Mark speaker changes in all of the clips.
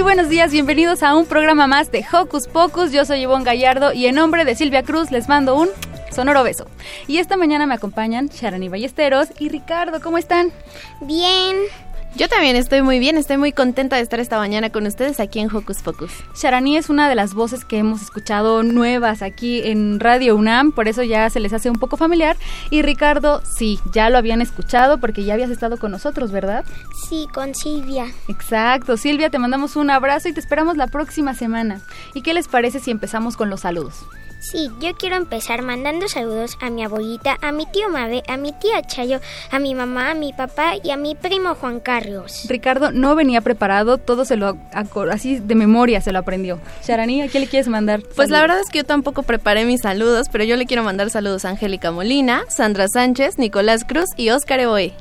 Speaker 1: Muy buenos días, bienvenidos a un programa más de Hocus Pocus. Yo soy Ivonne Gallardo y en nombre de Silvia Cruz les mando un sonoro beso. Y esta mañana me acompañan Sharani Ballesteros y Ricardo. ¿Cómo están?
Speaker 2: Bien. Yo también estoy muy bien, estoy muy contenta de estar esta mañana con ustedes aquí en Hocus Pocus.
Speaker 1: Sharani es una de las voces que hemos escuchado nuevas aquí en Radio UNAM, por eso ya se les hace un poco familiar. Y Ricardo, sí, ya lo habían escuchado porque ya habías estado con nosotros, ¿verdad?
Speaker 2: Sí, con Silvia.
Speaker 1: Exacto, Silvia, te mandamos un abrazo y te esperamos la próxima semana. ¿Y qué les parece si empezamos con los saludos?
Speaker 2: Sí, yo quiero empezar mandando saludos a mi abuelita, a mi tío Mabe, a mi tía Chayo, a mi mamá, a mi papá y a mi primo Juan Carlos.
Speaker 1: Ricardo no venía preparado, todo se lo así de memoria se lo aprendió. Sharani, ¿a quién le quieres mandar?
Speaker 2: Pues la verdad es que yo tampoco preparé mis saludos, pero yo le quiero mandar saludos a Angélica Molina, Sandra Sánchez, Nicolás Cruz y Óscar Eboe.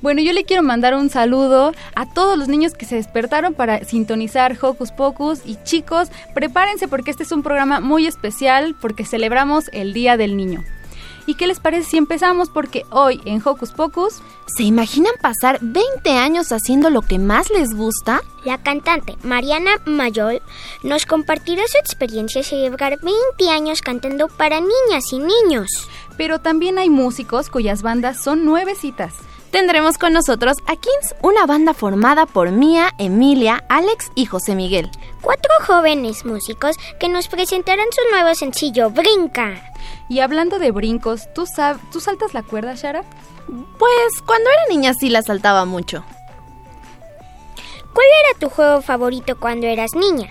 Speaker 1: Bueno, yo le quiero mandar un saludo a todos los niños que se despertaron para sintonizar Hocus Pocus y chicos, prepárense porque este es un programa muy especial porque celebramos el Día del Niño. ¿Y qué les parece si empezamos? Porque hoy en Hocus Pocus...
Speaker 2: ¿Se imaginan pasar 20 años haciendo lo que más les gusta? La cantante Mariana Mayol nos compartirá su experiencia de celebrar 20 años cantando para niñas y niños.
Speaker 1: Pero también hay músicos cuyas bandas son nuevecitas.
Speaker 2: Tendremos con nosotros a Kins, una banda formada por Mía, Emilia, Alex y José Miguel. Cuatro jóvenes músicos que nos presentarán su nuevo sencillo, Brinca.
Speaker 1: Y hablando de brincos, ¿tú, sab ¿tú saltas la cuerda, Shara?
Speaker 2: Pues cuando era niña sí la saltaba mucho. ¿Cuál era tu juego favorito cuando eras niña?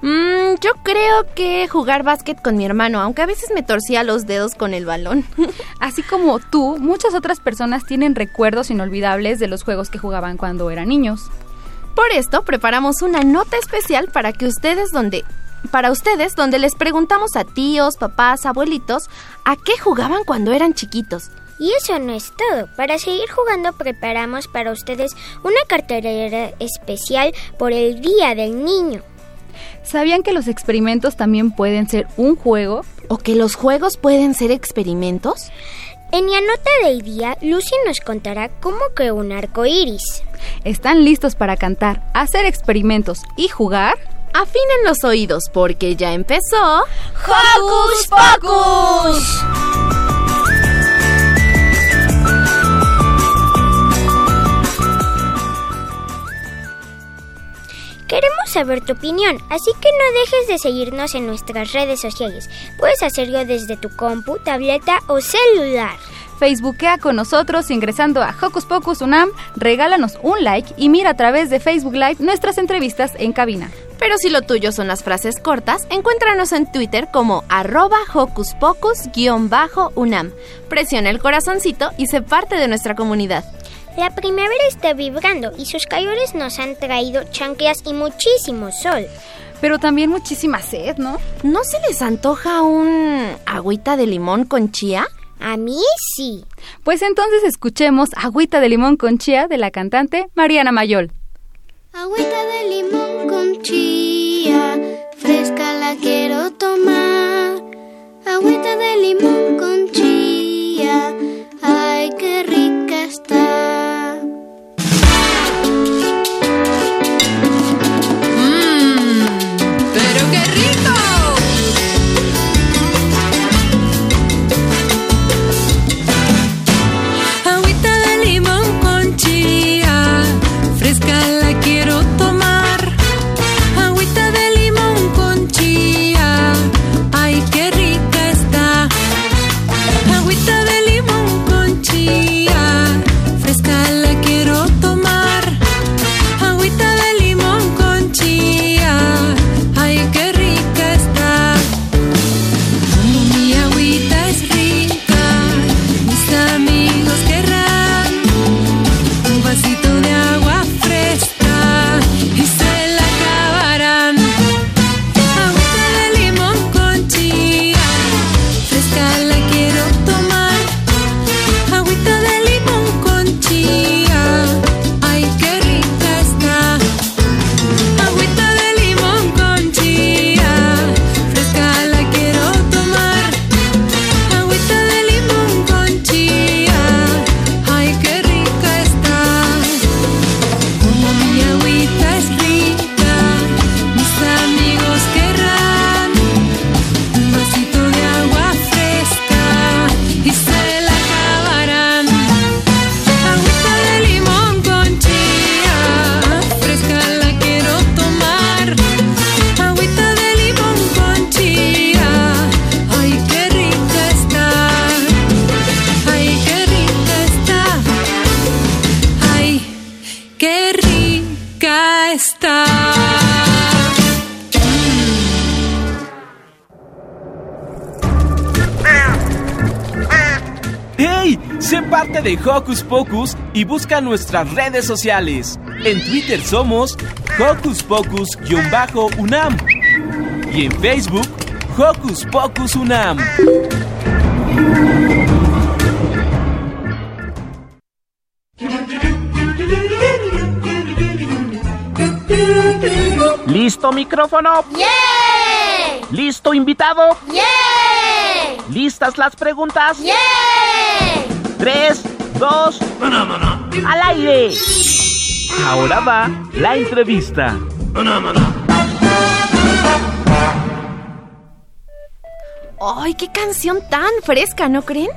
Speaker 2: Mm, yo creo que jugar básquet con mi hermano, aunque a veces me torcía los dedos con el balón.
Speaker 1: Así como tú, muchas otras personas tienen recuerdos inolvidables de los juegos que jugaban cuando eran niños.
Speaker 2: Por esto preparamos una nota especial para que ustedes donde para ustedes donde les preguntamos a tíos, papás, abuelitos a qué jugaban cuando eran chiquitos. Y eso no es todo. Para seguir jugando preparamos para ustedes una cartelera especial por el Día del Niño.
Speaker 1: ¿Sabían que los experimentos también pueden ser un juego?
Speaker 2: ¿O que los juegos pueden ser experimentos? En la nota del día, Lucy nos contará cómo creó un arco iris.
Speaker 1: ¿Están listos para cantar, hacer experimentos y jugar?
Speaker 2: Afinen los oídos porque ya empezó. ¡Hocus Pocus! Queremos saber tu opinión, así que no dejes de seguirnos en nuestras redes sociales. Puedes hacerlo desde tu compu, tableta o celular.
Speaker 1: Facebookea con nosotros ingresando a Hocus Pocus Unam, regálanos un like y mira a través de Facebook Live nuestras entrevistas en cabina.
Speaker 2: Pero si lo tuyo son las frases cortas, encuéntranos en Twitter como arroba Hocus Pocus-Unam. Presiona el corazoncito y sé parte de nuestra comunidad. La primavera está vibrando y sus calores nos han traído chanclas y muchísimo sol.
Speaker 1: Pero también muchísima sed, ¿no?
Speaker 2: ¿No se les antoja un agüita de limón con chía? A mí sí.
Speaker 1: Pues entonces escuchemos Agüita de limón con chía de la cantante Mariana Mayol.
Speaker 3: Agüita de limón con chía, fresca la quiero tomar. Agüita de limón con chía,
Speaker 4: y busca nuestras redes sociales. En Twitter somos Hocus Pocus-UNAM y en Facebook Hocus Pocus UNAM.
Speaker 5: ¿Listo micrófono?
Speaker 6: ¡Yeah!
Speaker 5: ¿Listo invitado?
Speaker 6: ¡Yeah!
Speaker 5: ¿Listas las preguntas?
Speaker 6: ¡Yeah!
Speaker 5: Tres, dos, al aire. Ahora va la entrevista.
Speaker 2: ¡Ay, qué canción tan fresca, ¿no creen?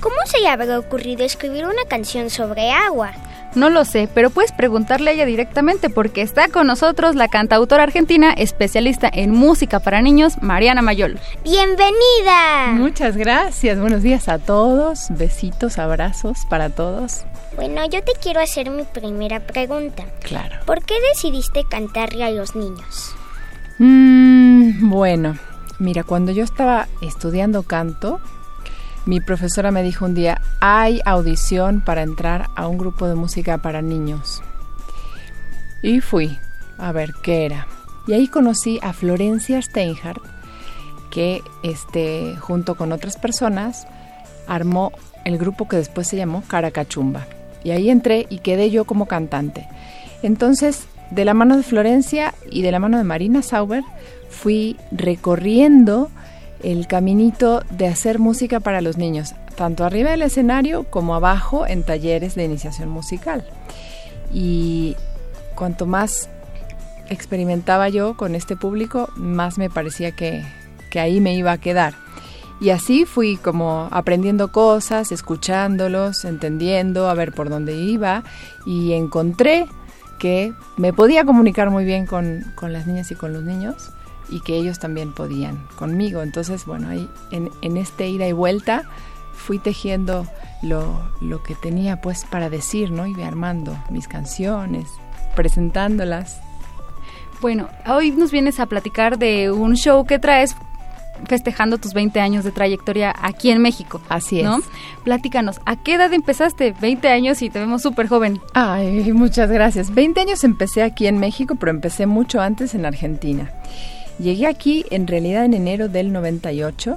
Speaker 3: ¿Cómo se le habrá ocurrido escribir una canción sobre agua?
Speaker 1: No lo sé, pero puedes preguntarle a ella directamente porque está con nosotros la cantautora argentina especialista en música para niños, Mariana Mayol.
Speaker 3: ¡Bienvenida!
Speaker 7: Muchas gracias, buenos días a todos, besitos, abrazos para todos.
Speaker 3: Bueno, yo te quiero hacer mi primera pregunta.
Speaker 7: Claro.
Speaker 3: ¿Por qué decidiste cantarle a los niños?
Speaker 7: Mm, bueno, mira, cuando yo estaba estudiando canto, mi profesora me dijo un día, hay audición para entrar a un grupo de música para niños. Y fui a ver qué era. Y ahí conocí a Florencia Steinhardt, que este, junto con otras personas armó el grupo que después se llamó Caracachumba. Y ahí entré y quedé yo como cantante. Entonces, de la mano de Florencia y de la mano de Marina Sauber, fui recorriendo el caminito de hacer música para los niños, tanto arriba del escenario como abajo en talleres de iniciación musical. Y cuanto más experimentaba yo con este público, más me parecía que, que ahí me iba a quedar. Y así fui como aprendiendo cosas, escuchándolos, entendiendo, a ver por dónde iba y encontré que me podía comunicar muy bien con, con las niñas y con los niños y que ellos también podían conmigo. Entonces, bueno, ahí en, este ida y vuelta fui tejiendo lo, lo, que tenía pues para decir, ¿no? Y armando mis canciones, presentándolas.
Speaker 1: Bueno, hoy nos vienes a platicar de un show que traes festejando tus 20 años de trayectoria aquí en México.
Speaker 7: Así es.
Speaker 1: ¿no? Platícanos, ¿a qué edad empezaste? 20 años y te vemos súper joven.
Speaker 7: Ay, muchas gracias. 20 años empecé aquí en México, pero empecé mucho antes en Argentina. Llegué aquí en realidad en enero del 98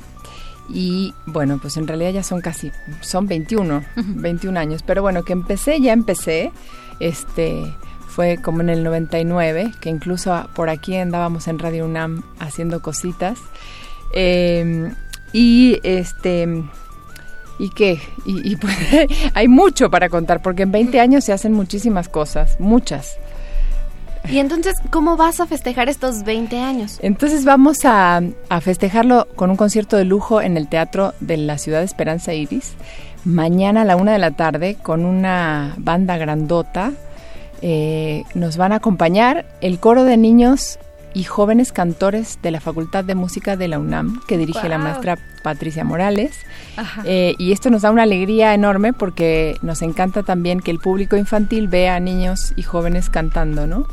Speaker 7: y bueno, pues en realidad ya son casi, son 21, uh -huh. 21 años, pero bueno, que empecé, ya empecé, este, fue como en el 99, que incluso por aquí andábamos en Radio UNAM haciendo cositas. Eh, y este... ¿Y qué? Y, y pues, hay mucho para contar, porque en 20 años se hacen muchísimas cosas, muchas.
Speaker 2: Y entonces, ¿cómo vas a festejar estos 20 años?
Speaker 7: Entonces vamos a, a, festejarlo con un concierto de lujo en el Teatro de la Ciudad de Esperanza Iris. Mañana a la una de la tarde con una banda grandota. Eh, nos van a acompañar el coro de niños y jóvenes cantores de la Facultad de Música de la UNAM, que dirige wow. la maestra Patricia Morales. Eh, y esto nos da una alegría enorme porque nos encanta también que el público infantil vea a niños y jóvenes cantando, ¿no?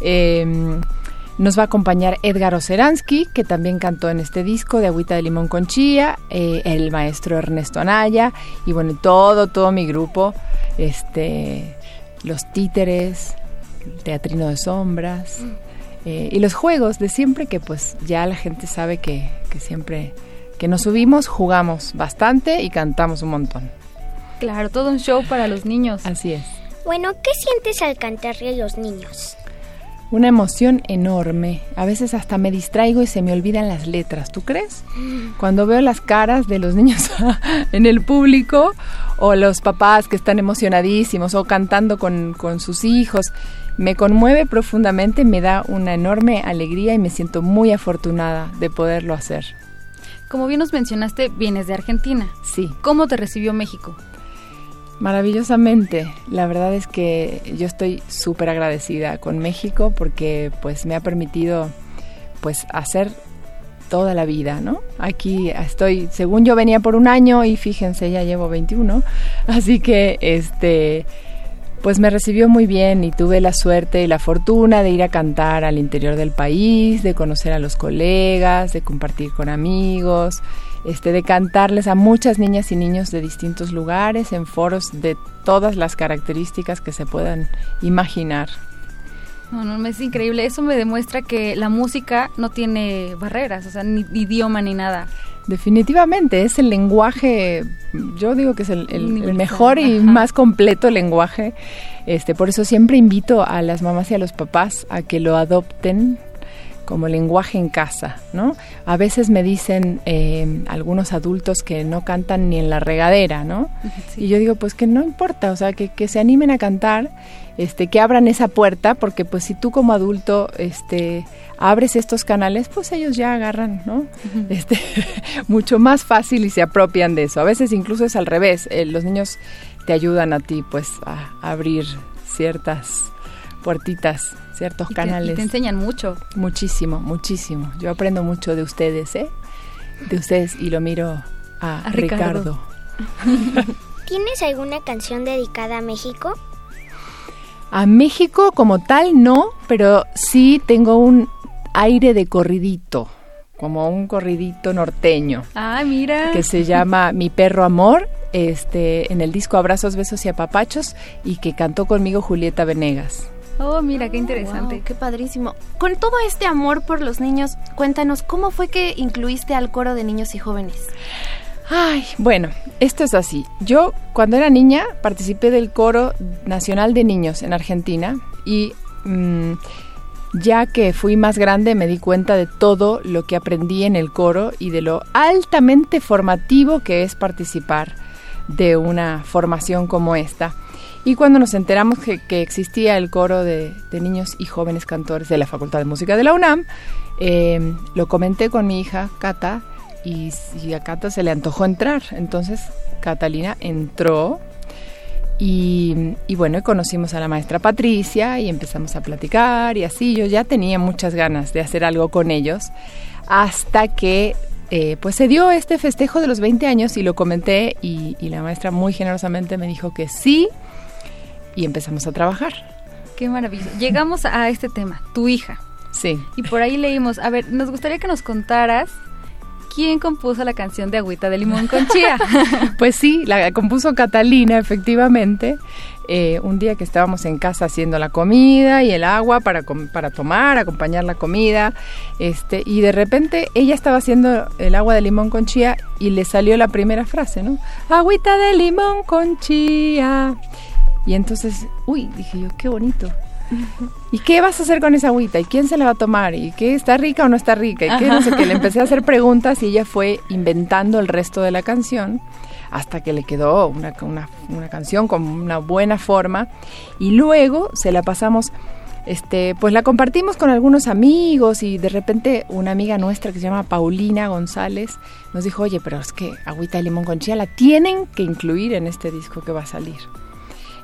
Speaker 7: Eh, nos va a acompañar Edgar Oceransky, que también cantó en este disco de Agüita de Limón con Chía, eh, el maestro Ernesto Anaya, y bueno, todo, todo mi grupo, este, los títeres, Teatrino de Sombras. Eh, y los juegos de siempre que pues ya la gente sabe que, que, siempre que nos subimos jugamos bastante y cantamos un montón.
Speaker 1: Claro, todo un show para los niños.
Speaker 7: Así es.
Speaker 3: Bueno, ¿qué sientes al cantarle a los niños?
Speaker 7: Una emoción enorme. A veces hasta me distraigo y se me olvidan las letras, ¿tú crees? Cuando veo las caras de los niños en el público o los papás que están emocionadísimos o cantando con, con sus hijos me conmueve profundamente, me da una enorme alegría y me siento muy afortunada de poderlo hacer.
Speaker 1: Como bien nos mencionaste, vienes de Argentina.
Speaker 7: Sí.
Speaker 1: ¿Cómo te recibió México?
Speaker 7: Maravillosamente. La verdad es que yo estoy súper agradecida con México porque pues me ha permitido pues hacer toda la vida, ¿no? Aquí estoy, según yo venía por un año y fíjense, ya llevo 21, así que este pues me recibió muy bien y tuve la suerte y la fortuna de ir a cantar al interior del país, de conocer a los colegas, de compartir con amigos. este, de cantarles a muchas niñas y niños de distintos lugares, en foros de todas las características que se puedan imaginar.
Speaker 1: No, no, es increíble. Eso me demuestra que la música no tiene barreras, o sea, ni idioma ni nada.
Speaker 7: Definitivamente, es el lenguaje, yo digo que es el, mejor y más completo lenguaje. Este, por eso siempre invito a las mamás y a los papás a que lo adopten como lenguaje en casa, ¿no? A veces me dicen eh, algunos adultos que no cantan ni en la regadera, ¿no? Y yo digo, pues que no importa, o sea, que, que se animen a cantar, este, que abran esa puerta, porque pues si tú como adulto, este, abres estos canales, pues ellos ya agarran, ¿no? Este, mucho más fácil y se apropian de eso. A veces incluso es al revés, eh, los niños te ayudan a ti, pues, a abrir ciertas puertitas ciertos canales.
Speaker 1: Te, te enseñan mucho.
Speaker 7: Muchísimo, muchísimo. Yo aprendo mucho de ustedes, ¿eh? De ustedes y lo miro a, Ricardo.
Speaker 3: ¿Tienes alguna canción dedicada a México?
Speaker 7: A México como tal no, pero sí tengo un aire de corridito, como un corridito norteño.
Speaker 1: Ah, mira.
Speaker 7: Que se llama Mi perro amor, este, en el disco Abrazos, Besos y Apapachos, y que cantó conmigo Julieta Venegas.
Speaker 1: Oh, mira, qué interesante.
Speaker 2: qué padrísimo. Con todo este amor por los niños, cuéntanos, ¿cómo fue que incluiste al coro de niños y jóvenes?
Speaker 7: Ay, bueno, esto es así. Yo cuando era niña participé del coro nacional de niños en Argentina y mm, ya que fui más grande me di cuenta de todo lo que aprendí en el coro y de lo altamente formativo que es participar de una formación como esta. Y cuando nos enteramos que, existía el coro de, niños y jóvenes cantores de la Facultad de Música de la UNAM, eh, lo comenté con mi hija Cata y, a Cata se le antojó entrar. Entonces Catalina entró y, y, bueno, conocimos a la maestra Patricia y empezamos a platicar y así yo ya tenía muchas ganas de hacer algo con ellos hasta que eh, pues se dio este festejo de los 20 años y lo comenté y, y la maestra muy generosamente me dijo que sí y empezamos a trabajar.
Speaker 1: Qué maravilloso. Llegamos a este tema, tu hija.
Speaker 7: Sí.
Speaker 1: Y por ahí leímos, a ver, nos gustaría que nos contaras quién compuso la canción de Agüita de Limón con Chía.
Speaker 7: pues sí, la compuso Catalina, efectivamente. Eh, un día que estábamos en casa haciendo la comida y el agua para, para tomar, acompañar la comida, este, y de repente ella estaba haciendo el agua de limón con chía y le salió la primera frase, ¿no? Agüita de limón con chía. Y entonces, uy, dije yo, qué bonito. ¿Y qué vas a hacer con esa agüita? ¿Y quién se la va a tomar? ¿Y qué está rica o no está rica? Y qué no sé qué. Le empecé a hacer preguntas y ella fue inventando el resto de la canción hasta que le quedó una, una, canción con una buena forma. Y luego se la pasamos, este, pues la compartimos con algunos amigos y de repente una amiga nuestra que se llama Paulina González nos dijo, oye, pero es que agüita de limón con chía la tienen que incluir en este disco que va a salir.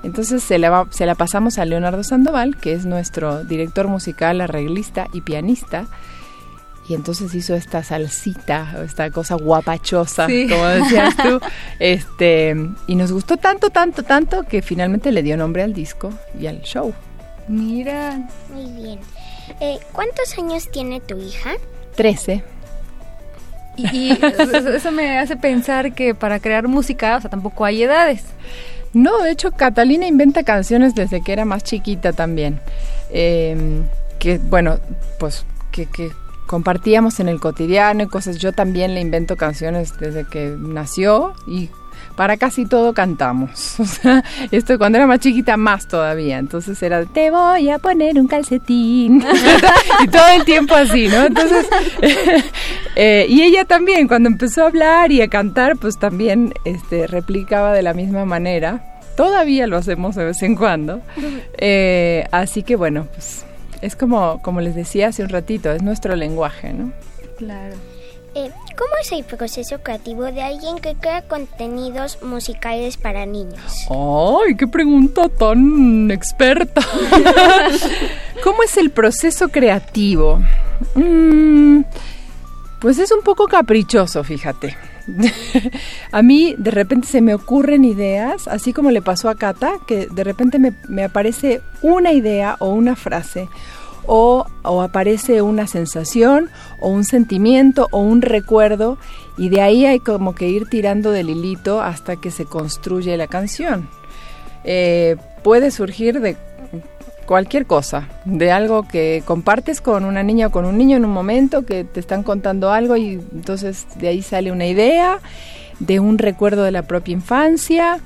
Speaker 7: Entonces se la, se la pasamos a Leonardo Sandoval, que es nuestro director musical, arreglista y pianista. Y entonces hizo esta salsita, esta cosa guapachosa, como decías tú. Este, y nos gustó tanto, tanto, tanto que finalmente le dio nombre al disco y al show.
Speaker 1: Mira.
Speaker 3: Muy bien. Eh, ¿Cuántos años tiene tu hija?
Speaker 7: Trece.
Speaker 1: Y, y eso me hace pensar que para crear música, o sea, tampoco hay edades.
Speaker 7: No, de hecho, Catalina inventa canciones desde que era más chiquita también. Em, que, bueno, pues que, que compartíamos en el cotidiano y cosas. Yo también le invento canciones desde que nació y para casi todo cantamos. O sea, esto cuando era más chiquita más todavía. Entonces era, te voy a poner un calcetín. y todo el tiempo así, ¿no? Entonces, eh, y ella también, cuando empezó a hablar y a cantar, pues también este, replicaba de la misma manera. Todavía lo hacemos de vez en cuando. Eh, así que bueno, pues es como, como les decía hace un ratito, es nuestro lenguaje, ¿no?
Speaker 1: Claro.
Speaker 3: Eh, ¿Cómo es el proceso creativo de alguien que crea contenidos musicales para niños?
Speaker 7: ¡Ay, qué pregunta tan experta! ¿Cómo es el proceso creativo? Mm, pues es un poco caprichoso, fíjate. a mí de repente se me ocurren ideas, así como le pasó a Cata, que de repente me, me aparece una idea o una frase o, aparece una sensación o un sentimiento o un recuerdo Y de ahí hay como que ir tirando del hilito hasta que se construye la canción. Eh, puede surgir de cualquier cosa, de algo que compartes con una niña o con un niño en un momento, que te están contando algo y entonces de ahí sale una idea, de un recuerdo de la propia infancia,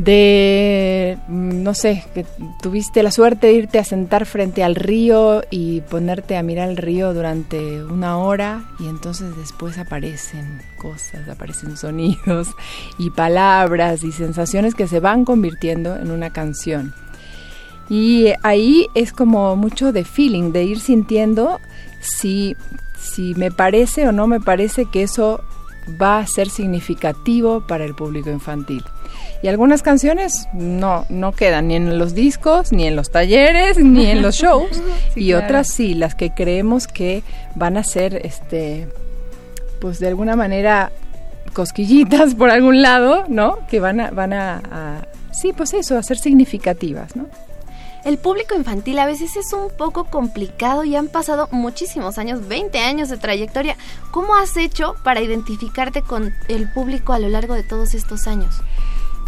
Speaker 7: de, mm, no sé, que tuviste la suerte de irte a sentar frente al río y ponerte a mirar el río durante una hora y entonces después aparecen cosas, aparecen sonidos y palabras y sensaciones que se van convirtiendo en una canción. Y ahí es como mucho de feeling, de ir sintiendo si, si me parece o no me parece que eso va a ser significativo para el público infantil. Y algunas canciones no, no quedan ni en los discos, ni en los talleres, ni en los shows. y otras sí, las que creemos que van a ser, este, pues de alguna manera cosquillitas por algún lado, ¿no? Que van a, van a, a sí, pues eso, a ser significativas, ¿no?
Speaker 2: El público infantil a veces es un poco complicado y han pasado muchísimos años, 20 años de trayectoria. ¿Cómo has hecho para identificarte con el público a lo largo de todos estos años?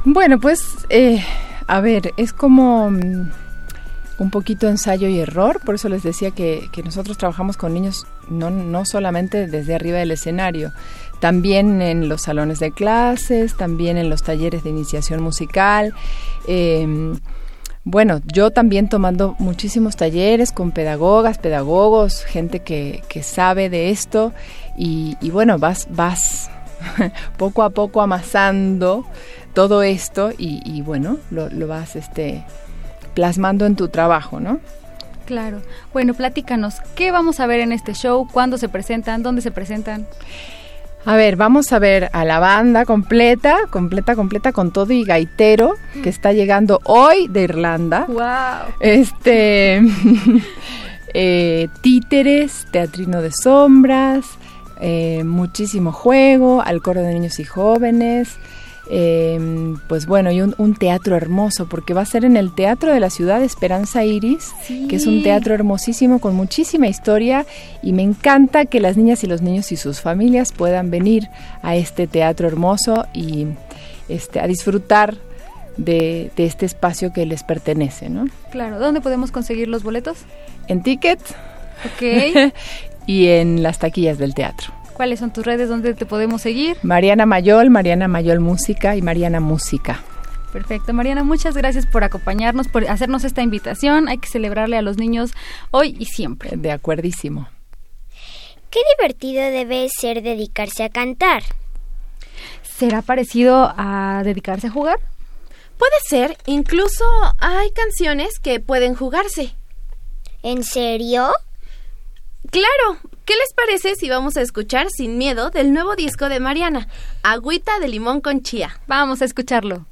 Speaker 7: Bueno, pues, eh, a ver, es como mm, un poquito ensayo y error, por eso les decía que, nosotros trabajamos con niños no, no solamente desde arriba del escenario, también en los salones de clases, también en los talleres de iniciación musical. Eh, bueno, yo también tomando muchísimos talleres con pedagogas, pedagogos, gente que, que sabe de esto y, bueno, vas, vas poco a poco amasando todo esto y, bueno, lo, lo, vas este, plasmando en tu trabajo, ¿no?
Speaker 1: Claro. Bueno, platícanos, ¿qué vamos a ver en este show? ¿Cuándo se presentan? ¿Dónde se presentan?
Speaker 7: A ver, vamos a ver a la banda completa, completa, completa, con todo y gaitero, que está llegando hoy de Irlanda.
Speaker 1: ¡Wow!
Speaker 7: Este. eh, títeres, teatrino de sombras, eh, muchísimo juego, al coro de niños y jóvenes. Eh, pues bueno, y un, teatro hermoso, porque va a ser en el Teatro de la Ciudad de Esperanza Iris, que es un teatro hermosísimo con muchísima historia y me encanta que las niñas y los niños y sus familias puedan venir a este teatro hermoso y este, a disfrutar de, de este espacio que les pertenece, ¿no?
Speaker 1: Claro, ¿dónde podemos conseguir los boletos?
Speaker 7: En Ticket.
Speaker 1: Ok.
Speaker 7: y en las taquillas del teatro.
Speaker 1: ¿Cuáles son tus redes donde te podemos seguir?
Speaker 7: Mariana Mayol, Mariana Mayol Música y Mariana Música.
Speaker 1: Perfecto, Mariana, muchas gracias por acompañarnos, por hacernos esta invitación. Hay que celebrarle a los niños hoy y siempre.
Speaker 7: De acuerdísimo.
Speaker 3: Qué divertido debe ser dedicarse a cantar.
Speaker 1: ¿Será parecido a dedicarse a jugar?
Speaker 2: Puede ser, incluso hay canciones que pueden jugarse.
Speaker 3: ¿En serio?
Speaker 2: Claro, ¿qué les parece si vamos a escuchar Sin Miedo del nuevo disco de Mariana, Agüita de Limón con Chía?
Speaker 1: Vamos a escucharlo.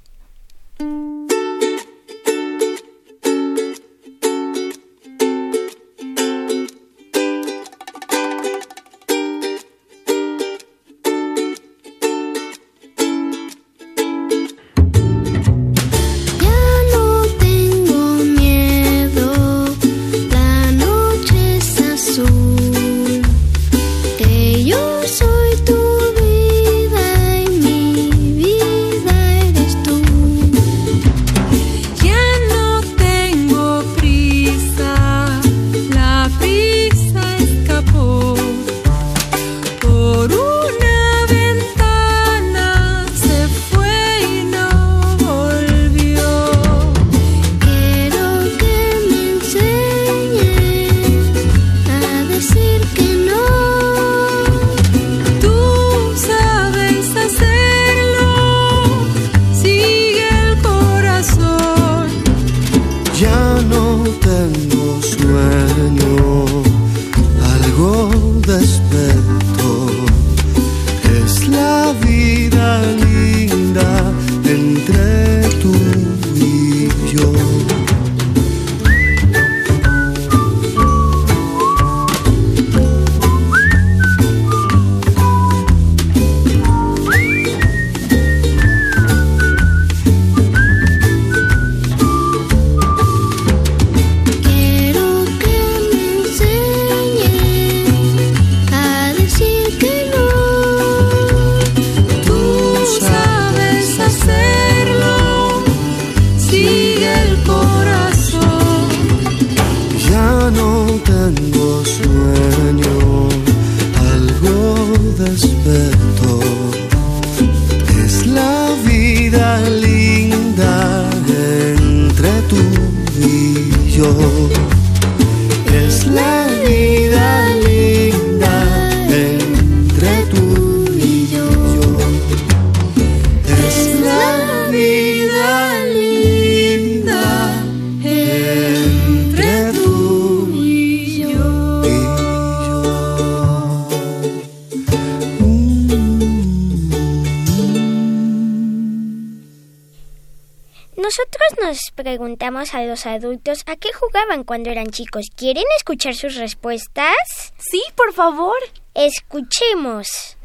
Speaker 3: Preguntamos a los adultos a qué jugaban cuando eran chicos. ¿Quieren escuchar sus respuestas?
Speaker 2: Sí, por favor.
Speaker 3: Escuchemos.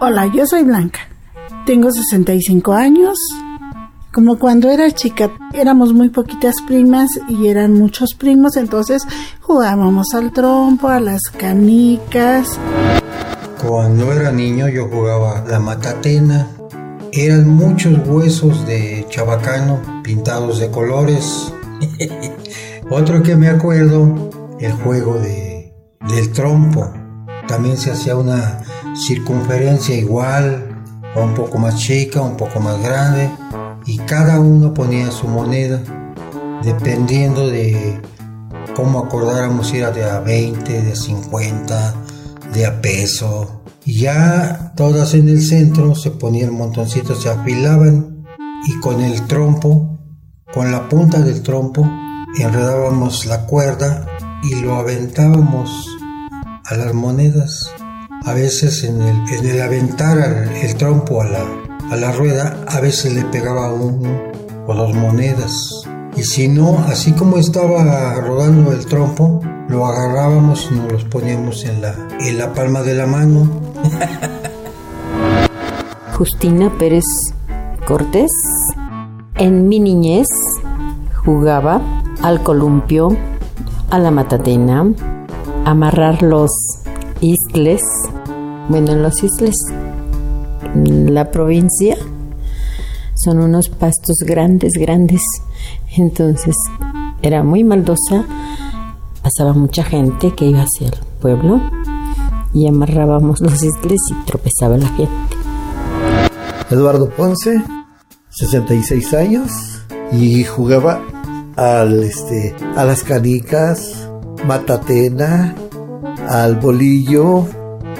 Speaker 8: Hola, yo soy Blanca. Tengo 65 años. Como cuando era chica éramos muy poquitas primas y eran muchos primos, entonces jugábamos al trompo, a las canicas.
Speaker 9: Cuando era niño yo jugaba la matatena. Eran muchos huesos de chabacano pintados de colores. Otro que me acuerdo, el juego de, del trompo. También se hacía una circunferencia igual, o un poco más chica, un poco más grande, y cada uno ponía su moneda, dependiendo de cómo acordáramos si era de a 20, de a 50, de a peso. Ya todas en el centro se ponían montoncitos, se afilaban y con el trompo, con la punta del trompo, enredábamos la cuerda y lo aventábamos a las monedas. A veces en el, en el aventar el, el trompo a la, a la rueda, a veces le pegaba uno o dos monedas. Y si no, así como estaba rodando el trompo, lo agarrábamos y nos los poníamos en la, en la palma de la mano.
Speaker 10: Justina Pérez Cortés. En mi niñez jugaba al columpio, a la matatena, amarrar los isles. Bueno, en los isles, la provincia, son unos pastos grandes, grandes. Entonces era muy maldosa. Pasaba mucha gente que iba hacia el pueblo y amarrábamos los isles y tropezaba la gente.
Speaker 11: Eduardo Ponce, 66 años, y jugaba al, este, a las canicas, matatena, al bolillo.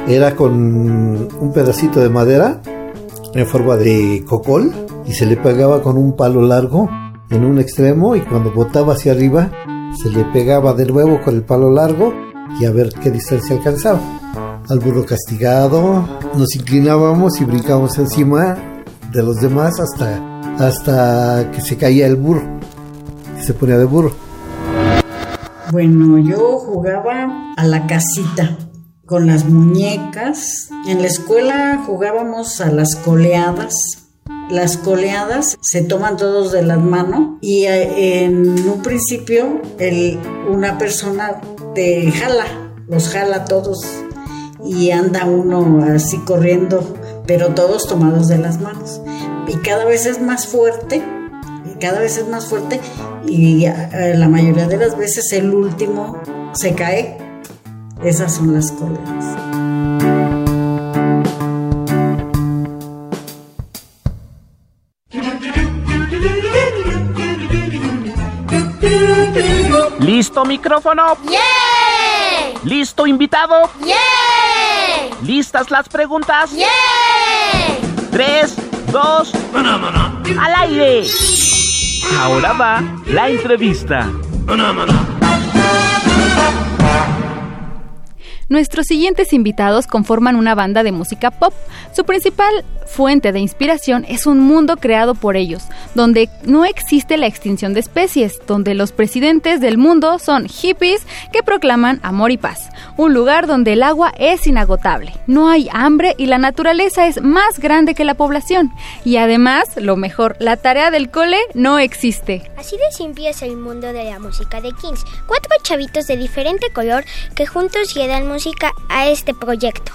Speaker 11: Era con un pedacito de madera en forma de cocol y se le pegaba con un palo largo en un extremo y cuando botaba hacia arriba se le pegaba de nuevo con el palo largo y a ver qué distancia alcanzaba. Al burro castigado, nos inclinábamos y brincábamos encima de los demás hasta, hasta que se caía el burro, se ponía de burro.
Speaker 12: Bueno, yo jugaba a la casita con las muñecas. En la escuela jugábamos a las coleadas. Las coleadas se toman todos de las manos y eh, en un principio el, una persona te jala, los jala todos y anda uno así corriendo, pero todos tomados de las manos. Y cada vez es más fuerte, y cada vez es más fuerte y eh, la mayoría de las veces el último se cae. Esas son las coleadas.
Speaker 5: ¿Listo micrófono?
Speaker 6: ¡Yeah!
Speaker 5: ¿Listo invitado?
Speaker 6: ¡Yeah!
Speaker 5: ¿Listas las preguntas?
Speaker 6: ¡Yeah!
Speaker 5: Tres, dos, al aire. Ahora va la entrevista.
Speaker 1: Nuestros siguientes invitados conforman una banda de música pop. Su principal fuente de inspiración es un mundo creado por ellos, donde no existe la extinción de especies, donde los presidentes del mundo son hippies que proclaman amor y paz, un lugar donde el agua es inagotable, no hay hambre y la naturaleza es más grande que la población. Y además, lo mejor, la tarea del cole no existe.
Speaker 3: Así de simple es el mundo de la música de Kings. Cuatro chavitos de diferente color que juntos llegan música a este proyecto.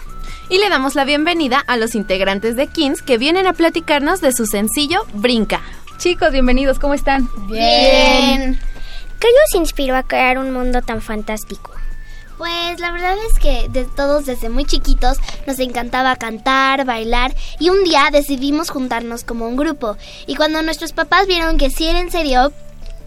Speaker 2: Y le damos la bienvenida a los integrantes de Kings que vienen a platicarnos de su sencillo Brinca.
Speaker 1: Chicos, bienvenidos, ¿cómo están?
Speaker 3: Bien. ¿Qué los inspiró a crear un mundo tan fantástico? Pues la verdad es que de todos desde muy chiquitos nos encantaba cantar, bailar y un día decidimos juntarnos como un grupo. Y cuando nuestros papás vieron que sí era en serio,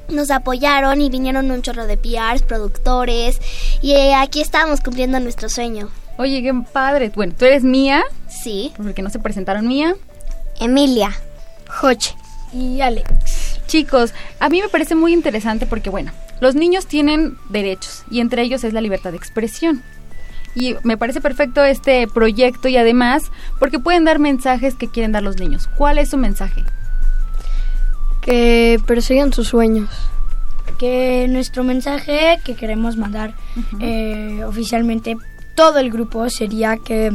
Speaker 3: nos apoyaron y vinieron un chorro de PRs, productores y eh, aquí estamos cumpliendo nuestro sueño.
Speaker 1: Oye, qué padre. Bueno, tú eres Mía.
Speaker 3: Sí.
Speaker 1: Porque no se presentaron Mía.
Speaker 3: Emilia.
Speaker 1: Joche. Y Alex. Chicos, a mí me parece muy interesante porque, bueno, los niños tienen derechos y entre ellos es la libertad de expresión. Y me parece perfecto este proyecto y además porque pueden dar mensajes que quieren dar los niños. ¿Cuál es su mensaje?
Speaker 13: Que persigan sus sueños. Que nuestro mensaje que queremos mandar eh, oficialmente todo el grupo sería que,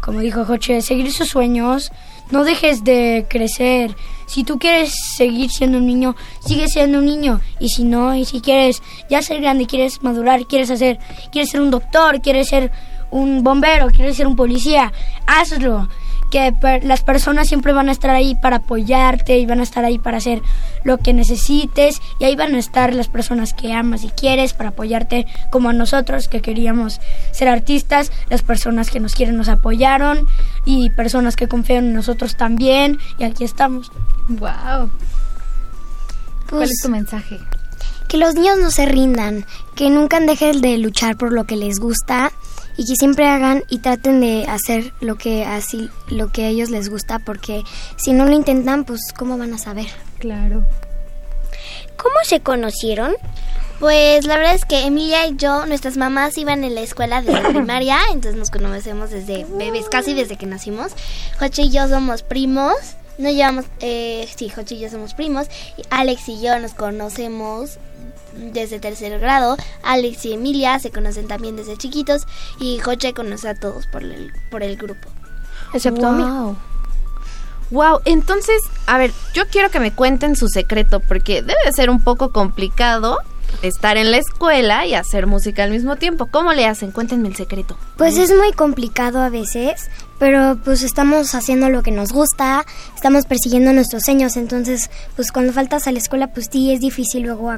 Speaker 13: como dijo Joche, seguir sus sueños, no dejes de crecer. Si tú quieres seguir siendo un niño, sigue siendo un niño. Y si no, y si quieres ya ser grande, quieres madurar, quieres hacer, quieres ser un doctor, quieres ser un bombero, quieres ser un policía, hazlo que las personas siempre van a estar ahí para apoyarte y van a estar ahí para hacer lo que necesites y ahí van a estar las personas que amas y quieres para apoyarte como a nosotros que queríamos ser artistas, las personas que nos quieren nos apoyaron y personas que confían en nosotros también y aquí estamos.
Speaker 1: Wow. ¿Cuál es tu mensaje?
Speaker 3: Que los niños no se rindan, que nunca dejen de luchar por lo que les gusta y que siempre hagan y traten de hacer lo que así lo que a ellos les gusta porque si no lo intentan pues cómo van a saber
Speaker 1: claro.
Speaker 3: Cómo se conocieron pues la verdad es que Emilia y yo, nuestras mamás iban en la escuela de primaria, entonces nos conocemos desde bebés, casi desde que nacimos. Joche y yo somos primos, no llevamos, eh, sí, Joche y yo somos primos, y Alex y yo nos conocemos desde tercer grado. Alex y Emilia se conocen también desde chiquitos y Joche conoce a todos por el, por el grupo.
Speaker 2: Excepto a mí. Wow, entonces, a ver, yo quiero que me cuenten su secreto porque debe ser un poco complicado estar en la escuela y hacer música al mismo tiempo. ¿Cómo le hacen? Cuéntenme el secreto.
Speaker 3: Pues es muy complicado a veces, pero pues estamos haciendo lo que nos gusta, estamos persiguiendo nuestros sueños, entonces pues cuando faltas a la escuela pues sí es difícil luego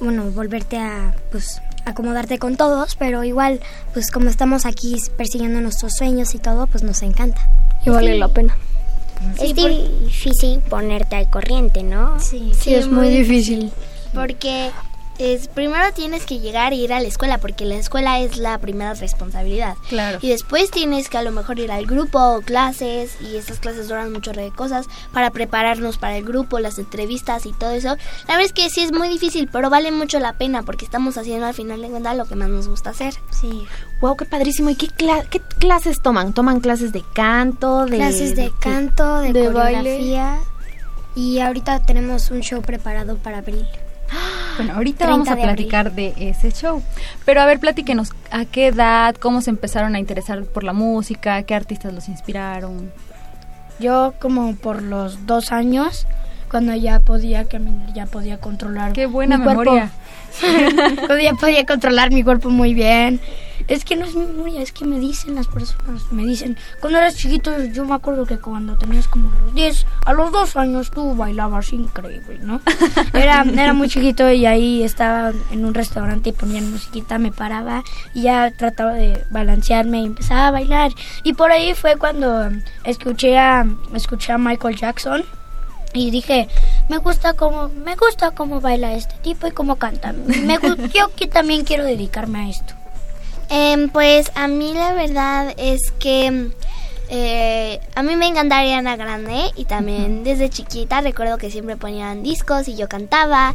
Speaker 3: bueno, volverte a pues acomodarte con todos, pero igual pues como estamos aquí persiguiendo nuestros sueños y todo, pues nos encanta.
Speaker 13: Y vale la pena.
Speaker 3: es difícil ponerte al corriente, ¿no?
Speaker 13: Sí, sí, es muy difícil.
Speaker 3: Porque es primero tienes que llegar e ir a la escuela porque la escuela es la primera responsabilidad.
Speaker 1: Claro.
Speaker 3: Y después tienes que a lo mejor ir al grupo o clases y esas clases duran mucho de cosas para prepararnos para el grupo, las entrevistas y todo eso. La verdad es que sí es muy difícil, pero vale mucho la pena porque estamos haciendo al final de cuentas lo que más nos gusta hacer.
Speaker 2: Sí. Wow, qué padrísimo. ¿Y qué, qué clases toman? ¿Toman clases de canto, de
Speaker 3: clases de, canto, de, coreografía? Y ahorita tenemos un show preparado para abril.
Speaker 1: Bueno, ahorita vamos a platicar de ese show. Pero a ver, platíquenos, ¿a qué edad, cómo se empezaron a interesar por la música, qué artistas los inspiraron?
Speaker 13: Yo como por los dos años, cuando ya podía caminar, ya podía controlar
Speaker 1: Qué buena memoria.
Speaker 13: cuando ya podía controlar mi cuerpo muy bien es que no es mi memoria, es que me dicen las personas, me dicen, cuando eras chiquito, yo me acuerdo que cuando tenías como los 10, a los 2 años tú bailabas increíble, ¿no? Era, era muy chiquito y ahí estaba en un restaurante y ponían musiquita, me paraba y ya trataba de balancearme y empezaba a bailar. Y por ahí fue cuando escuché a, escuché a Michael Jackson y dije me gusta cómo me gusta cómo baila este tipo y cómo canta me yo que también quiero dedicarme a esto
Speaker 3: Em, pues a mí la verdad es que eh, a mí me encanta Ariana Grande y también desde chiquita recuerdo que siempre ponían discos y yo cantaba.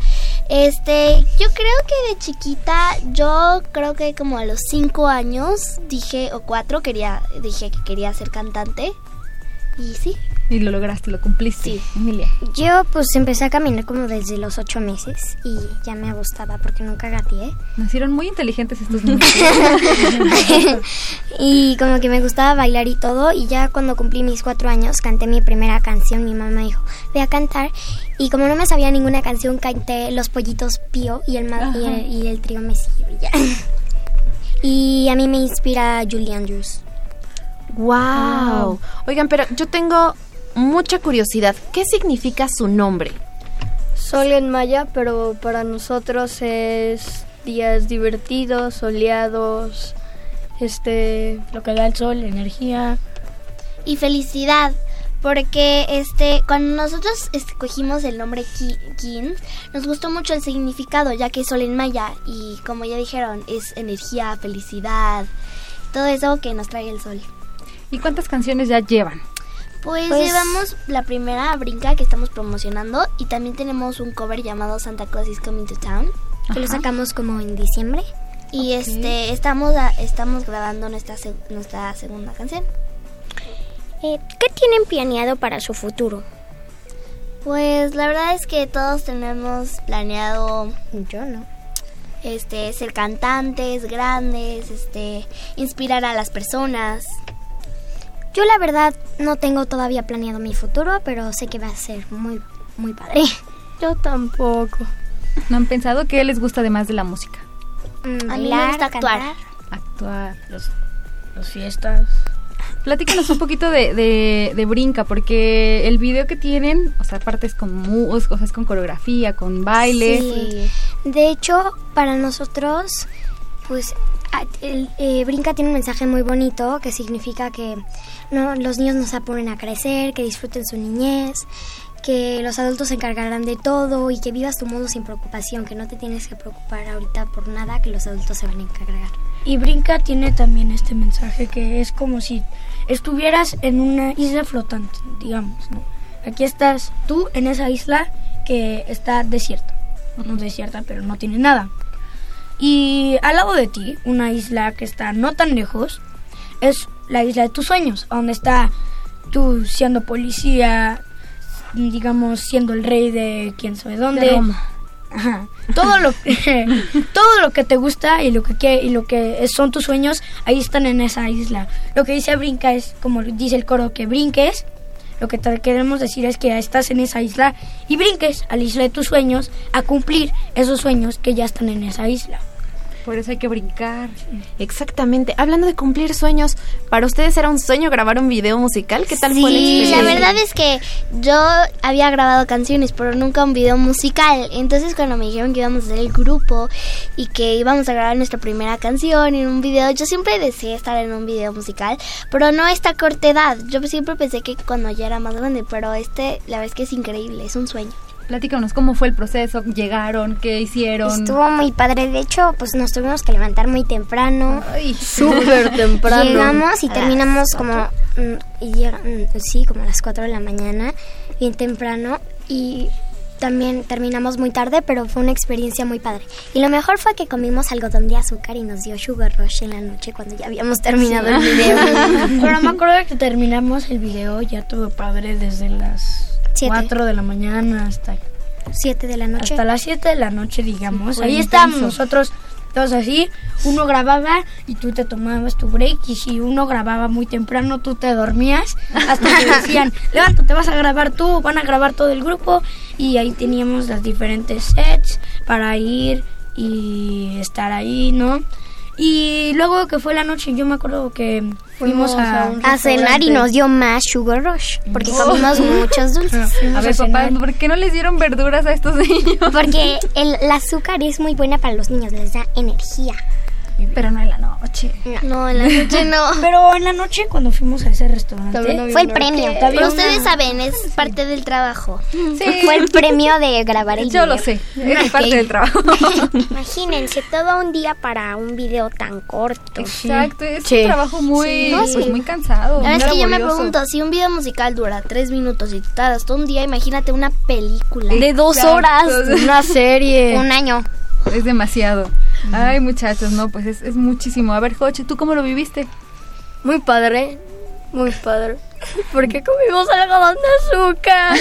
Speaker 3: Este, yo creo que de chiquita, yo creo que como a los cinco años dije o cuatro quería dije que quería ser cantante. Y sí,
Speaker 1: y lo lograste, lo cumpliste,
Speaker 3: sí.
Speaker 1: Emilia.
Speaker 3: Yo pues empecé a caminar como desde los ocho meses y ya me gustaba porque nunca gateé.
Speaker 1: Nacieron muy inteligentes estos niños.
Speaker 3: y como que me gustaba bailar y todo y ya cuando cumplí mis cuatro años canté mi primera canción. Mi mamá dijo, voy a cantar. Y como no me sabía ninguna canción, canté Los Pollitos Pío y el, y el, trío Messillo y ya. y a mí me inspira Julie Andrews.
Speaker 2: Wow. Oigan, pero yo tengo mucha curiosidad. ¿Qué significa su nombre?
Speaker 13: Sol en maya, pero para nosotros es días divertidos, soleados, este, lo que da el sol, energía.
Speaker 6: Y felicidad, porque este cuando nosotros escogimos el nombre Ki- Kin, nos gustó mucho el significado, ya que es sol en maya y como ya dijeron, es energía, felicidad, todo eso que nos trae el sol.
Speaker 1: ¿Y cuántas canciones ya llevan?
Speaker 6: Pues,
Speaker 1: Pues-
Speaker 6: llevamos la primera Brinca que estamos promocionando y también tenemos un cover llamado Santa Claus is Coming to Town.
Speaker 14: Que lo sacamos como en diciembre.
Speaker 6: Y este estamos a- estamos grabando nuestra nuestra segunda canción.
Speaker 14: Eh, ¿Qué tienen planeado para su futuro?
Speaker 6: Pues la verdad es que todos tenemos planeado
Speaker 14: yo no.
Speaker 6: Este ser cantantes grandes, este inspirar a las personas.
Speaker 14: Yo la verdad no tengo todavía planeado mi futuro, pero sé que va a ser muy, muy padre.
Speaker 13: Yo tampoco.
Speaker 1: ¿No han pensado qué les gusta además de la música?
Speaker 6: A mí me gusta actuar.
Speaker 14: cantar.
Speaker 1: Actuar.
Speaker 13: Los, las fiestas.
Speaker 1: Platícanos un poquito de, de, de Brinca, porque el video que tienen, o sea, aparte es con, mu- o sea, es con coreografía, con baile.
Speaker 14: Sí. De hecho, para nosotros, pues a- el, eh, Brinca tiene un mensaje muy bonito que significa que no, los niños no se apuren a crecer, que disfruten su niñez, que los adultos se encargarán de todo y que vivas tu mundo sin preocupación, que no te tienes que preocupar ahorita por nada, que los adultos se van a encargar.
Speaker 13: Y Brinca tiene también este mensaje que es como si estuvieras en una isla flotante, digamos. Aquí estás tú en esa isla que está desierta. No desierta, pero no tiene nada. Y al lado de ti, una isla que está no tan lejos, es la isla de tus sueños, donde está tú siendo policía, digamos, siendo el rey de quién sabe dónde.
Speaker 1: Roma.
Speaker 13: Ajá. Todo lo que todo lo que te gusta y lo que y lo que son tus sueños ahí están en esa isla. Lo que dice brinca es como dice el coro que brinques. Lo que te queremos decir es que estás en esa isla y brinques a la isla de tus sueños a cumplir esos sueños que ya están en esa isla.
Speaker 1: Por eso hay que brincar.
Speaker 2: Exactamente. Hablando de cumplir sueños, ¿para ustedes era un sueño grabar un video musical? ¿Qué tal fue la
Speaker 6: Sí,
Speaker 2: experiencia?
Speaker 6: la verdad es que yo había grabado canciones, pero nunca un video musical. Entonces cuando me dijeron que íbamos a hacer el grupo y que íbamos a grabar nuestra primera canción en un video, yo siempre deseé estar en un video musical, pero no a esta corta edad. Yo siempre pensé que cuando ya era más grande, pero este, la verdad es que es increíble, es un sueño.
Speaker 1: Platícanos cómo fue el proceso, llegaron, qué hicieron.
Speaker 14: Estuvo muy padre, de hecho, pues nos tuvimos que levantar muy temprano.
Speaker 13: súper temprano.
Speaker 14: Llegamos y terminamos como, mm, y llega- mm, sí, como a las 4 de la mañana, bien temprano. Y también terminamos muy tarde, pero fue una experiencia muy padre. Y lo mejor fue que comimos algodón de azúcar y nos dio sugar rush en la noche cuando ya habíamos terminado el video.
Speaker 13: Pero me acuerdo que terminamos el video ya todo padre desde las
Speaker 14: Siete.
Speaker 13: 4 de la mañana hasta
Speaker 14: 7 de la noche.
Speaker 13: hasta las 7 de la noche, digamos.
Speaker 14: Sí,
Speaker 13: Ahí estábamos nosotros todos así. Uno grababa y tú te tomabas tu break. Y si uno grababa muy temprano, tú te dormías. Hasta que decían, levántate, vas a grabar tú, van a grabar todo el grupo. Y ahí teníamos las diferentes sets para ir y estar ahí, ¿no? Y luego que fue la noche, yo me acuerdo que fuimos a,
Speaker 14: cenar y nos dio más sugar rush porque
Speaker 13: Oh.
Speaker 14: comimos muchos dulces.
Speaker 1: A ver, papá, ¿por qué no les dieron verduras a estos niños?
Speaker 14: Porque el, el azúcar es muy buena para los niños, les da energía.
Speaker 1: Pero no en la noche.
Speaker 6: No, en la noche no.
Speaker 13: Pero en la noche cuando fuimos a ese restaurante
Speaker 14: Fue el premio.
Speaker 6: Pero ustedes saben, es parte del trabajo.
Speaker 14: Fue el premio de grabar el
Speaker 1: Yo
Speaker 14: video.
Speaker 1: lo sé, es parte del trabajo.
Speaker 14: Imagínense todo un día para un video tan corto.
Speaker 1: Exacto, es
Speaker 14: Sí.
Speaker 1: un trabajo muy,
Speaker 14: Sí.
Speaker 1: pues, muy cansado.
Speaker 6: La verdad es que yo me pregunto, si un video musical dura tres minutos y tardas todo un día, imagínate una película.
Speaker 1: De dos horas.
Speaker 13: Una serie.
Speaker 14: Un año.
Speaker 1: Es demasiado. Ay, muchachos, no, pues es, es muchísimo. A ver, Joche, ¿tú cómo lo viviste?
Speaker 13: Muy padre, muy padre. Porque comimos algodón de azúcar.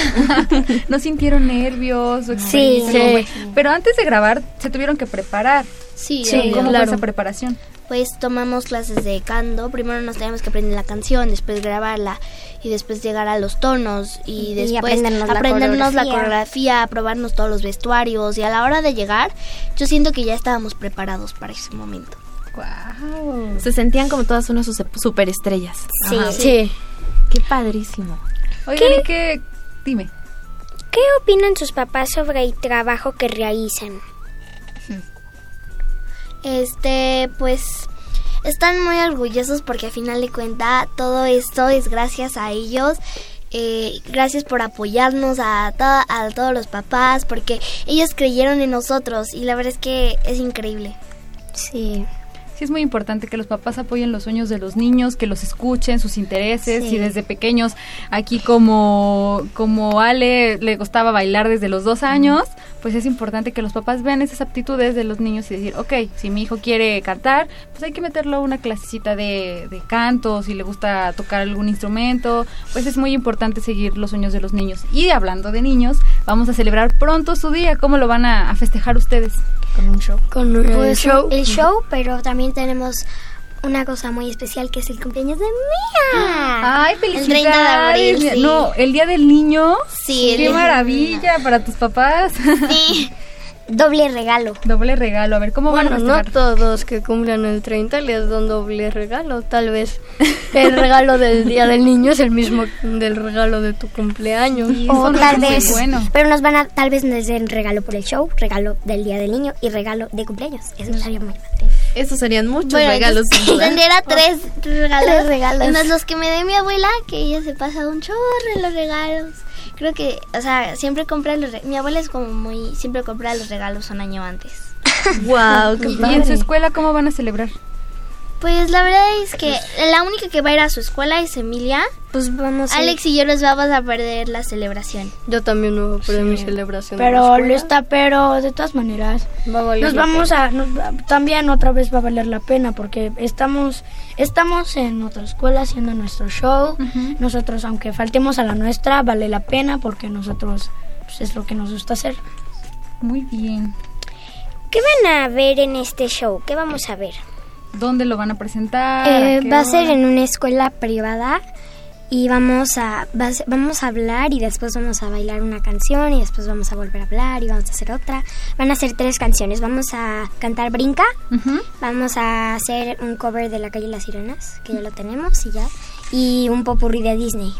Speaker 1: ¿No sintieron nervios? o
Speaker 13: Sí, sí.
Speaker 1: Pero antes de grabar, se tuvieron que preparar.
Speaker 6: Sí,
Speaker 1: Sí, ¿Cómo
Speaker 6: claro.
Speaker 1: fue esa preparación?
Speaker 6: Pues tomamos clases de canto. Primero nos teníamos que aprender la canción, después grabarla y después llegar a los tonos y
Speaker 14: Y
Speaker 6: después
Speaker 14: aprendernos la
Speaker 6: aprendernos la
Speaker 14: coreografía.
Speaker 6: coreografía, probarnos todos los vestuarios y a la hora de llegar, yo siento que ya estábamos preparados para ese momento.
Speaker 1: Wow.
Speaker 2: Se sentían como todas unas su- superestrellas.
Speaker 14: Sí.
Speaker 2: Ajá.
Speaker 14: Sí.
Speaker 2: Qué padrísimo.
Speaker 1: Oigan, ¿y qué? Dime.
Speaker 14: ¿Qué opinan sus papás sobre el trabajo que realizan?
Speaker 3: Este, pues están muy orgullosos porque a final de cuenta todo esto es gracias a ellos. Eh, gracias por apoyarnos a, to- a todos los papás porque ellos creyeron en nosotros y la verdad es que es increíble.
Speaker 1: Sí. Sí, es muy importante que los papás apoyen los sueños de los niños, que los escuchen, sus intereses.
Speaker 3: Sí.
Speaker 1: Y desde pequeños, aquí como, como Ale le gustaba bailar desde los dos años, pues es importante que los papás vean esas aptitudes de los niños y decir, ok, si mi hijo quiere cantar, pues hay que meterlo a una clasecita de, de canto, si le gusta tocar algún instrumento, pues es muy importante seguir los sueños de los niños. Y hablando de niños, vamos a celebrar pronto su día. ¿Cómo lo van a, a festejar ustedes?
Speaker 13: Con un show.
Speaker 14: Con
Speaker 13: el
Speaker 14: pues,
Speaker 13: show.
Speaker 14: El show, pero también tenemos una cosa muy especial que es el cumpleaños de Mía.
Speaker 1: Ay,
Speaker 14: El 30 de abril,
Speaker 1: felicidades.
Speaker 14: sí.
Speaker 1: No, el día del niño.
Speaker 14: Sí, el
Speaker 1: Qué
Speaker 14: día del
Speaker 1: maravilla para tus papás.
Speaker 14: Sí. Doble regalo.
Speaker 1: Doble regalo. A ver, ¿cómo van a
Speaker 15: Bueno, no todos que cumplan el 30 les dan doble regalo. Tal vez el regalo del Día del Niño es el mismo del regalo de tu cumpleaños.
Speaker 14: o tal vez, pero nos van a, tal vez nos den regalo por el show, regalo del Día del Niño y regalo de cumpleaños. Eso sería muy padre.
Speaker 2: Esos serían muchos
Speaker 3: Bueno,
Speaker 2: regalos.
Speaker 3: Tendría tres regalos.
Speaker 14: Tres regalos.
Speaker 3: Más los que me dé mi abuela, que ella se pasa un chorro en los regalos. Creo que, o sea, siempre compra los... re- Mi abuela es como muy... Siempre compra los regalos un año antes.
Speaker 1: Wow, ¿Y en su escuela cómo van a celebrar?
Speaker 3: Pues la verdad es que la única que va a ir a su escuela es Emilia.
Speaker 14: Pues vamos
Speaker 3: a Alex y yo nos vamos a perder la celebración.
Speaker 15: Yo también me voy a perder mi celebración.
Speaker 13: Pero lo está, pero de todas maneras
Speaker 15: Va a valer
Speaker 13: nos vamos
Speaker 15: pena.
Speaker 13: a nos también otra vez va a valer la pena porque estamos estamos en otra escuela haciendo nuestro show. Nosotros aunque faltemos a la nuestra vale la pena porque nosotros pues, es lo que nos gusta hacer.
Speaker 1: Muy bien.
Speaker 14: ¿Qué van a ver en este show? ¿Qué vamos a ver?
Speaker 1: ¿Dónde lo van a presentar?
Speaker 14: Eh,
Speaker 1: ¿A qué
Speaker 14: va a ser en una escuela privada y vamos a va vamos a hablar y después vamos a bailar una canción y después vamos a volver a hablar y vamos a hacer otra. Van a ser tres canciones. Vamos a cantar Brinca, vamos a hacer un cover de La calle Las Sirenas, que ya lo tenemos y ya, y un popurrí de Disney.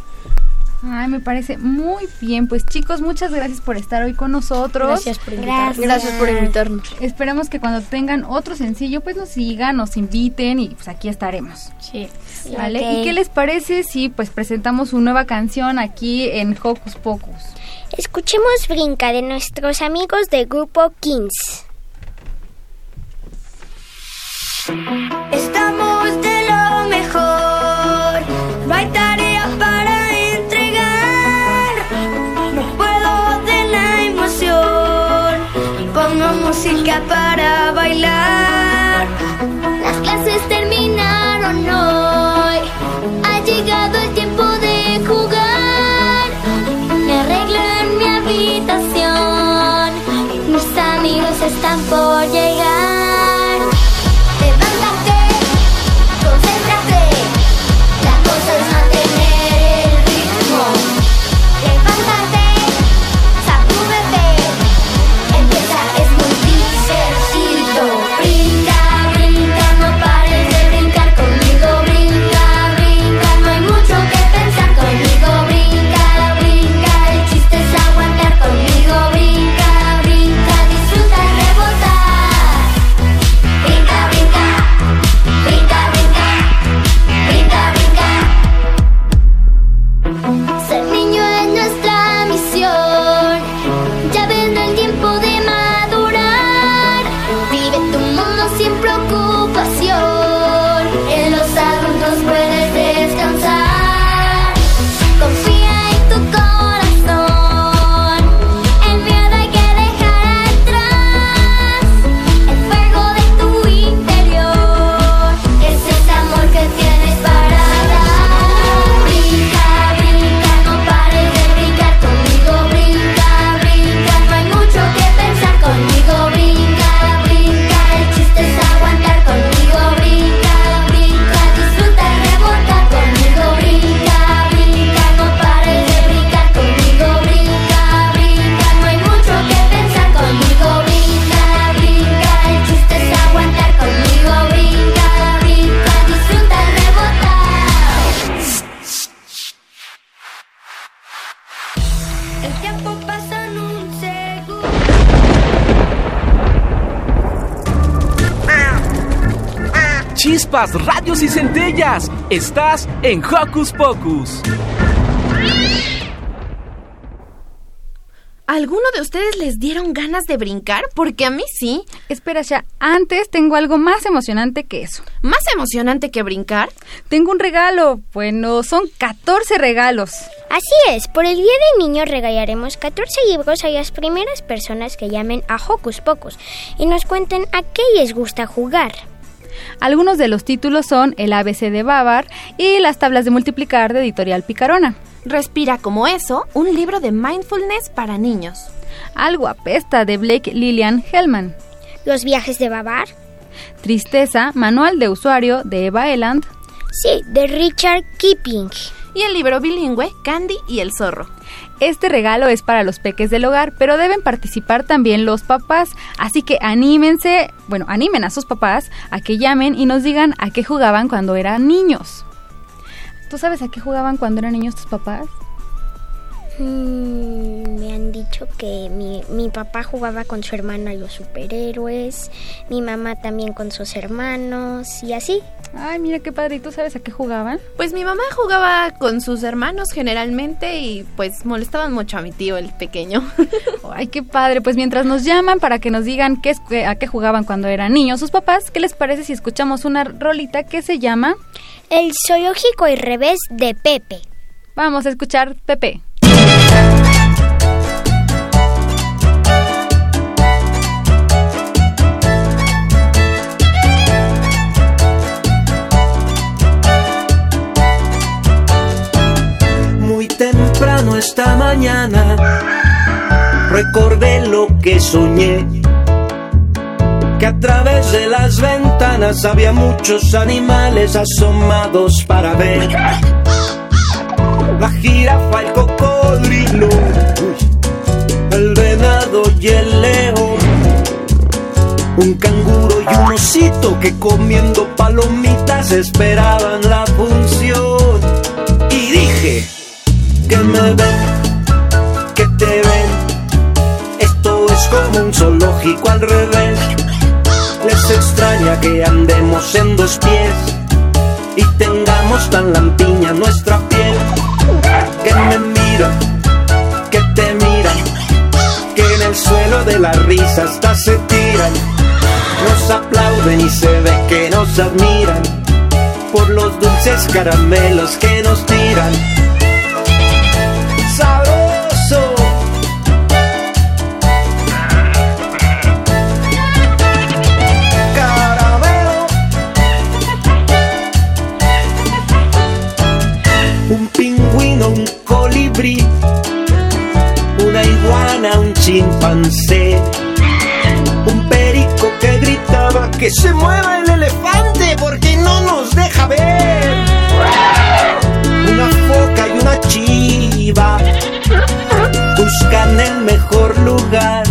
Speaker 1: Ay, me parece muy bien. Pues chicos, muchas gracias por estar hoy con nosotros.
Speaker 13: Gracias por
Speaker 14: invitarnos.
Speaker 15: Gracias por invitarnos.
Speaker 1: Esperamos que cuando tengan otro sencillo, pues nos sigan, nos inviten y pues aquí estaremos.
Speaker 13: Sí.
Speaker 1: ¿Vale? ¿Y qué les parece si pues presentamos su nueva canción aquí en Hocus Pocus?
Speaker 14: Escuchemos Brinca de nuestros amigos del grupo Kings.
Speaker 16: Estamos para bailar.
Speaker 6: Las clases terminaron hoy. Ha llegado el tiempo de jugar. Me arreglo en mi habitación. Mis amigos están por llegar. Y
Speaker 4: centellas. Estás en Hocus Pocus.
Speaker 2: ¿Alguno de ustedes les dieron ganas de brincar? Porque a mí sí.
Speaker 1: Espera, ya, antes tengo algo más emocionante que eso.
Speaker 2: ¿Más emocionante que brincar?
Speaker 1: Tengo un regalo. Bueno, son 14 regalos.
Speaker 17: Así es, por el Día del Niño regalaremos 14 libros a las primeras personas que llamen a Hocus Pocus y nos cuenten a qué les gusta jugar.
Speaker 1: Algunos de los títulos son El ABC de Babar y Las tablas de multiplicar de Editorial Picarona.
Speaker 2: Respira como eso, un libro de mindfulness para niños.
Speaker 1: Algo apesta de Blake Lillian Hellman.
Speaker 17: Los viajes de Babar.
Speaker 1: Tristeza, manual de usuario de Eva Eland.
Speaker 17: Sí, de Richard Keeping.
Speaker 2: Y el libro bilingüe Candy y el zorro.
Speaker 1: Este regalo es para los peques del hogar, pero deben participar también los papás. Así que anímense, bueno, animen a sus papás a que llamen y nos digan a qué jugaban cuando eran niños. ¿Tú sabes a qué jugaban cuando eran niños tus papás?
Speaker 17: Mm, me han dicho que mi, mi papá jugaba con su hermano a los superhéroes, mi mamá también con sus hermanos y así.
Speaker 1: Ay, mira qué padre. ¿Y tú sabes a qué jugaban?
Speaker 2: Pues mi mamá jugaba con sus hermanos generalmente y pues molestaban mucho a mi tío, el pequeño.
Speaker 1: Ay, qué padre. Pues mientras nos llaman para que nos digan qué es, a qué jugaban cuando eran niños sus papás, ¿qué les parece si escuchamos una rolita que se llama
Speaker 17: El zoológico al revés de Pepe?
Speaker 1: Vamos a escuchar Pepe.
Speaker 18: Esta mañana recordé lo que soñé. Que a través de las ventanas había muchos animales asomados para ver. La jirafa, el cocodrilo, el venado y el león. Un canguro y un osito que comiendo palomitas esperaban la función. Y dije, que me ven, que te ven. Esto es como un zoológico al revés. Les extraña que andemos en dos pies y tengamos tan lampiña nuestra piel. Que me miran, que te miran, que en el suelo de la risa hasta se tiran. Nos aplauden y se ve que nos admiran por los dulces caramelos que nos tiran una iguana, un chimpancé, un perico que gritaba que se mueva el elefante porque no nos deja ver una foca y una chiva buscan el mejor lugar.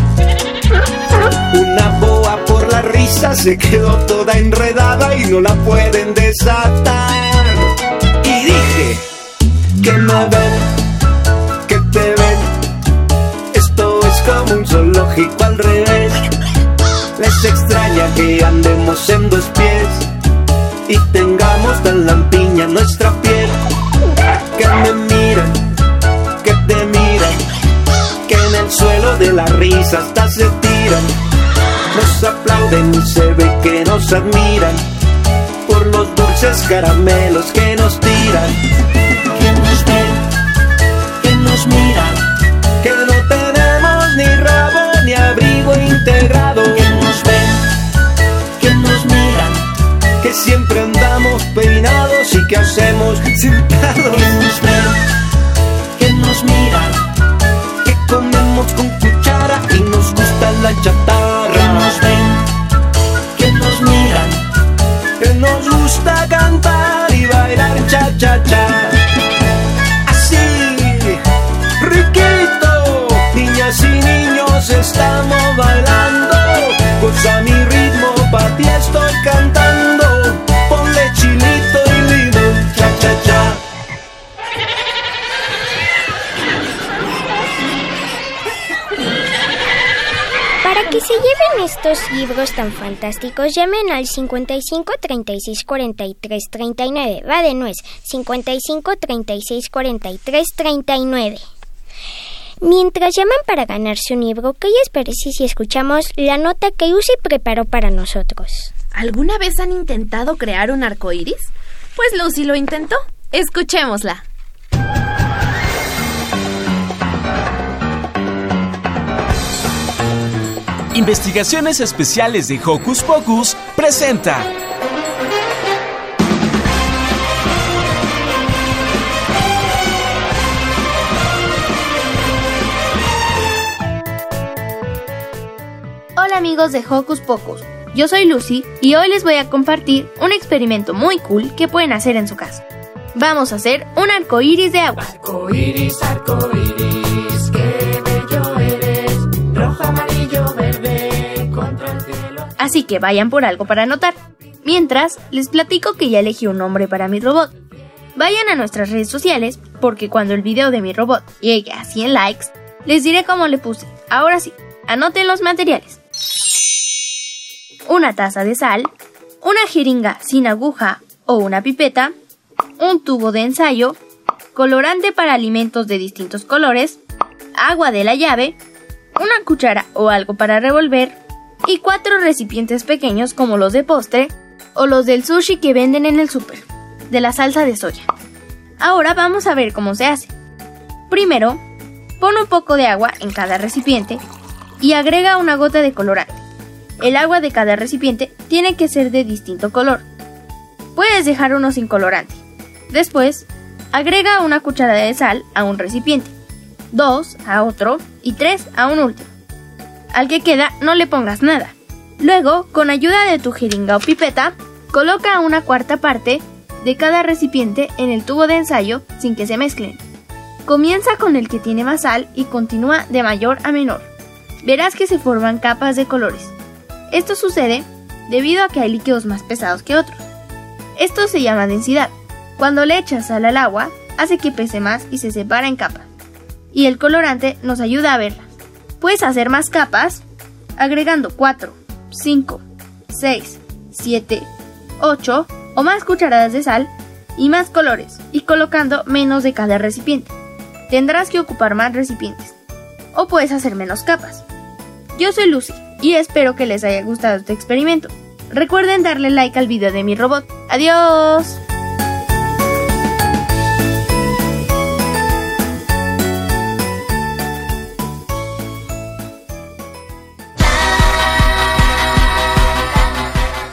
Speaker 18: Una boa por la risa se quedó toda enredada y no la pueden desatar. Y dije que me ven, como un zoológico al revés. Les extraña que andemos en dos pies y tengamos tan lampiña nuestra piel que me miran, que te miran, que en el suelo de la risa hasta se tiran, nos aplauden y se ve que nos admiran por los dulces caramelos que nos tiran. Peinados y que hacemos sentados. Que nos ven, que nos miran, que comemos con cuchara y nos gusta la chatarra. Que nos ven,
Speaker 17: estos libros tan fantásticos, llamen al 55 36 43 39. Va de nuez, 55 36 43 39. Mientras llaman para ganarse un libro, ¿qué les parece si escuchamos la nota que Lucy preparó para nosotros?
Speaker 19: ¿Alguna vez han intentado crear un arco iris? Pues Lucy lo intentó. Escuchémosla.
Speaker 4: Investigaciones Especiales de Hocus Pocus presenta.
Speaker 19: Hola amigos de Hocus Pocus. Yo soy Lucy y hoy les voy a compartir un experimento muy cool que pueden hacer en su casa. Vamos a hacer un arco iris de agua.
Speaker 20: Arco iris, arco iris,
Speaker 19: Así que vayan por algo para anotar. Mientras, les platico que ya elegí un nombre para mi robot. Vayan a nuestras redes sociales porque cuando el video de mi robot llegue a 100 likes, les diré cómo le puse. Ahora sí, anoten los materiales. Una taza de sal, una jeringa sin aguja o una pipeta, un tubo de ensayo, colorante para alimentos de distintos colores, agua de la llave, una cuchara o algo para revolver y cuatro recipientes pequeños como los de postre o los del sushi que venden en el súper, de la salsa de soya. Ahora vamos a ver cómo se hace. Primero, pon un poco de agua en cada recipiente y agrega una gota de colorante. El agua de cada recipiente tiene que ser de distinto color. Puedes dejar uno sin colorante. Después, agrega una cucharada de sal a un recipiente, dos a otro y tres a un último. Al que queda no le pongas nada. Luego, con ayuda de tu jeringa o pipeta, coloca una cuarta parte de cada recipiente en el tubo de ensayo sin que se mezclen. Comienza con el que tiene más sal y continúa de mayor a menor. Verás que se forman capas de colores. Esto sucede debido a que hay líquidos más pesados que otros. Esto se llama densidad. Cuando le echas sal al agua, hace que pese más y se separa en capas. Y el colorante nos ayuda a verla. Puedes hacer más capas agregando 4, 5, 6, 7, 8 o más cucharadas de sal y más colores y colocando menos de cada recipiente. Tendrás que ocupar más recipientes. O puedes hacer menos capas. Yo soy Lucy y espero que les haya gustado este experimento. Recuerden darle like al video de mi robot. ¡Adiós!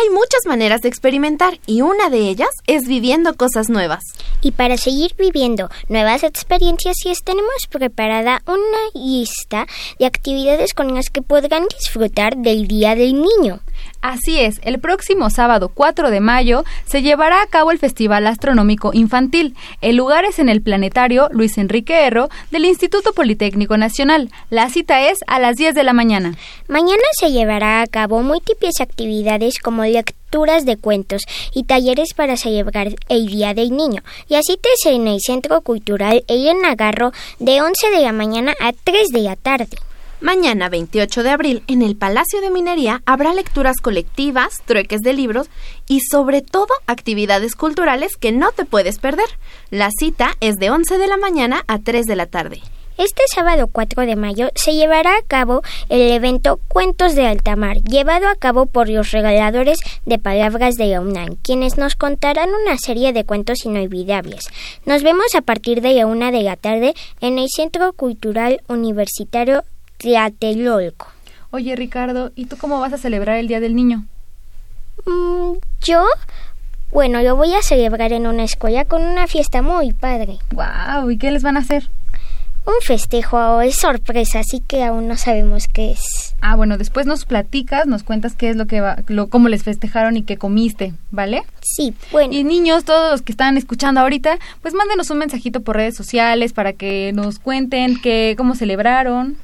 Speaker 19: Hay muchas maneras de experimentar y una de ellas es viviendo cosas nuevas.
Speaker 17: Y para seguir viviendo nuevas experiencias, les tenemos preparada una lista de actividades con las que podrán disfrutar del Día del Niño.
Speaker 1: Así es, el próximo sábado 4 de mayo se llevará a cabo el Festival Astronómico Infantil. El lugar es en el Planetario Luis Enrique Erro del Instituto Politécnico Nacional. La cita es a las 10 de la mañana.
Speaker 17: Mañana se llevará a cabo múltiples actividades como lecturas de cuentos y talleres para celebrar el Día del Niño. Y asistes en el Centro Cultural Elena Nagarro de 11 de la mañana a 3 de la tarde.
Speaker 19: Mañana 28 de abril en el Palacio de Minería habrá lecturas colectivas, trueques de libros y sobre todo actividades culturales que no te puedes perder. La cita es de 11 de la mañana a 3 de la tarde.
Speaker 17: Este sábado 4 de mayo se llevará a cabo el evento Cuentos de Altamar, llevado a cabo por los regaladores de palabras de la quienes nos contarán una serie de cuentos inolvidables. Nos vemos a partir de la una de la tarde en el Centro Cultural Universitario Tlatelolco.
Speaker 1: Oye, Ricardo, ¿y tú cómo vas a celebrar el Día del Niño?
Speaker 17: Mm, ¿Yo? Bueno, lo voy a celebrar en una escuela con una fiesta muy padre.
Speaker 1: ¡Wow! ¿Y qué les van a hacer?
Speaker 17: Un festejo es sorpresa, así que aún no sabemos qué es.
Speaker 1: Ah, bueno, después nos platicas, nos cuentas qué es lo que va, lo, cómo les festejaron y qué comiste, ¿vale?
Speaker 17: Sí, bueno.
Speaker 1: Y niños, todos los que están escuchando ahorita, pues mándenos un mensajito por redes sociales para que nos cuenten qué, cómo celebraron.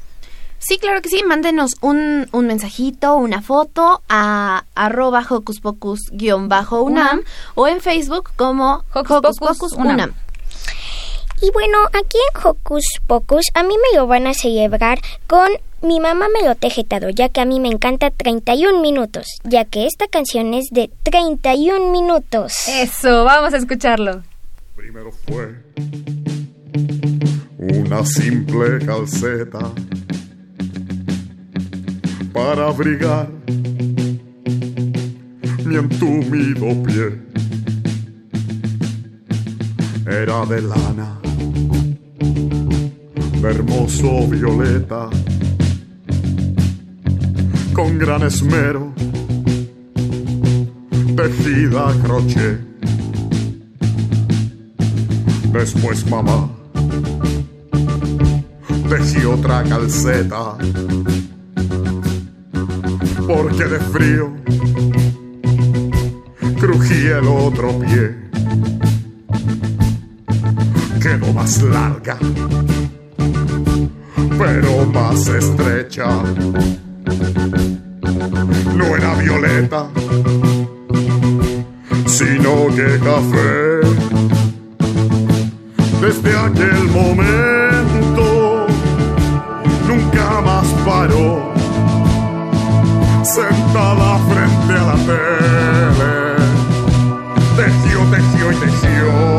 Speaker 2: Sí, claro que sí. Mándenos un, un mensajito, una foto a arroba hocus pocus guion bajo unam o en Facebook como hocus pocus unam.
Speaker 17: Y bueno, aquí en Hocus Pocus a mí me lo van a celebrar con Mi mamá me lo teje todo, ya que a mí me encanta 31 minutos, ya que esta canción es de 31 minutos.
Speaker 1: Eso, vamos a escucharlo.
Speaker 21: Primero fue una simple calceta para abrigar mi entumido pie. Era de lana, hermoso violeta, con gran esmero, tejida a crochet. Después mamá tejí otra calceta, porque de frío crujía el otro pie. Quedó más larga, pero más estrecha. No era violeta, sino que café. Desde aquel momento nunca más paró, sentada frente a la tele, tejió, tejió y.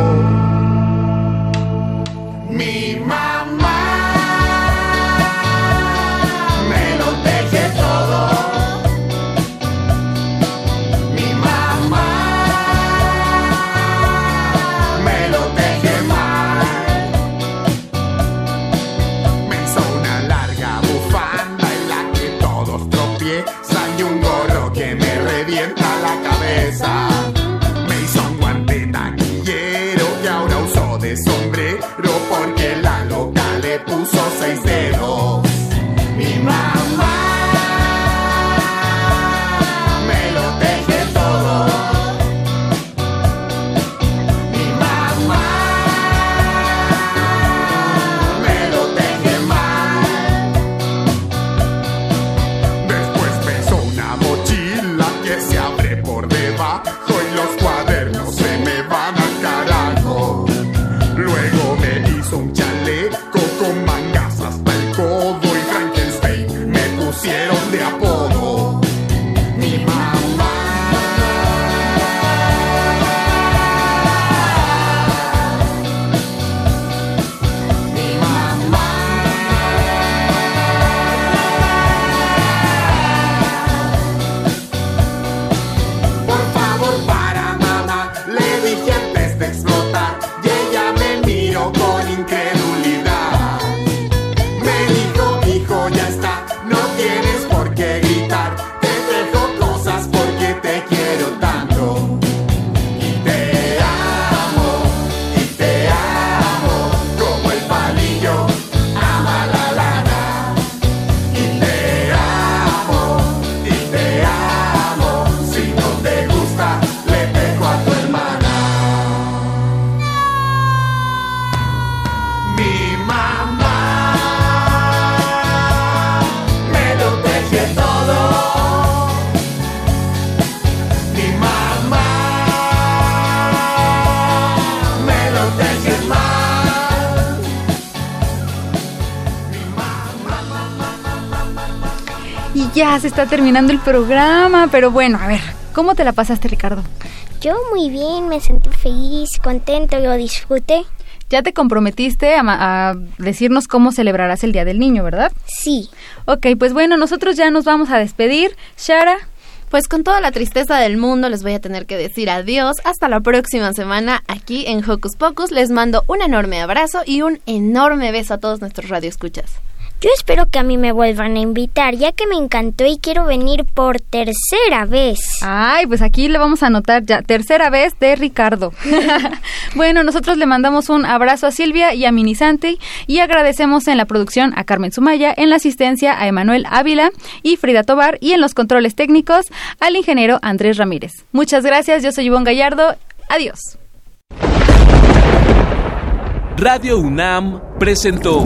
Speaker 19: se está
Speaker 1: terminando el programa, pero bueno, a ver, ¿cómo te la pasaste, Ricardo?
Speaker 17: Yo muy bien, me sentí feliz, contento, lo disfruté.
Speaker 1: Ya te comprometiste a, decirnos cómo celebrarás el Día del Niño, ¿verdad?
Speaker 17: Sí.
Speaker 1: Ok, pues bueno, nosotros ya nos vamos a despedir. Shara.
Speaker 2: Pues con toda la tristeza del mundo les voy a tener que decir adiós. Hasta la próxima semana aquí en Hocus Pocus. Les mando un enorme abrazo y un enorme beso a todos nuestros radioescuchas.
Speaker 17: Yo espero que a mí me vuelvan a invitar, ya que me encantó y quiero venir por tercera vez.
Speaker 1: Ay, pues aquí le vamos a anotar ya, tercera vez de Ricardo. bueno, nosotros le mandamos un abrazo a Silvia y a Minisanti y agradecemos en la producción a Carmen Sumaya, en la asistencia a Emanuel Ávila y Frida Tobar y en los controles técnicos al ingeniero Andrés Ramírez. Muchas gracias, yo soy Ivonne Gallardo. Adiós.
Speaker 4: Radio UNAM presentó